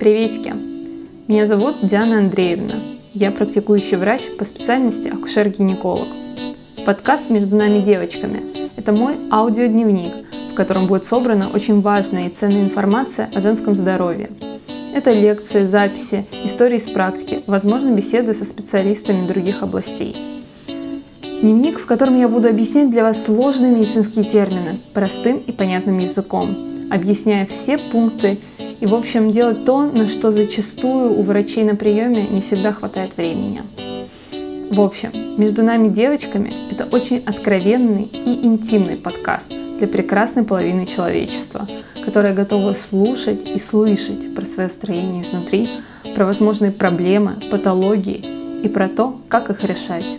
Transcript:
Приветики! Меня зовут Диана Андреевна. Я практикующий врач по специальности акушер-гинеколог. Подкаст «Между нами девочками» – это мой аудиодневник, в котором будет собрана очень важная и ценная информация о женском здоровье. Это лекции, записи, истории из практики, возможно, беседы со специалистами других областей. Дневник, в котором я буду объяснять для вас сложные медицинские термины простым и понятным языком, объясняя все пункты и, в общем, делать то, на что зачастую у врачей на приеме не всегда хватает времени. В общем, между нами девочками это очень откровенный и интимный подкаст для прекрасной половины человечества, которая готова слушать и слышать про свое строение изнутри, про возможные проблемы, патологии и про то, как их решать.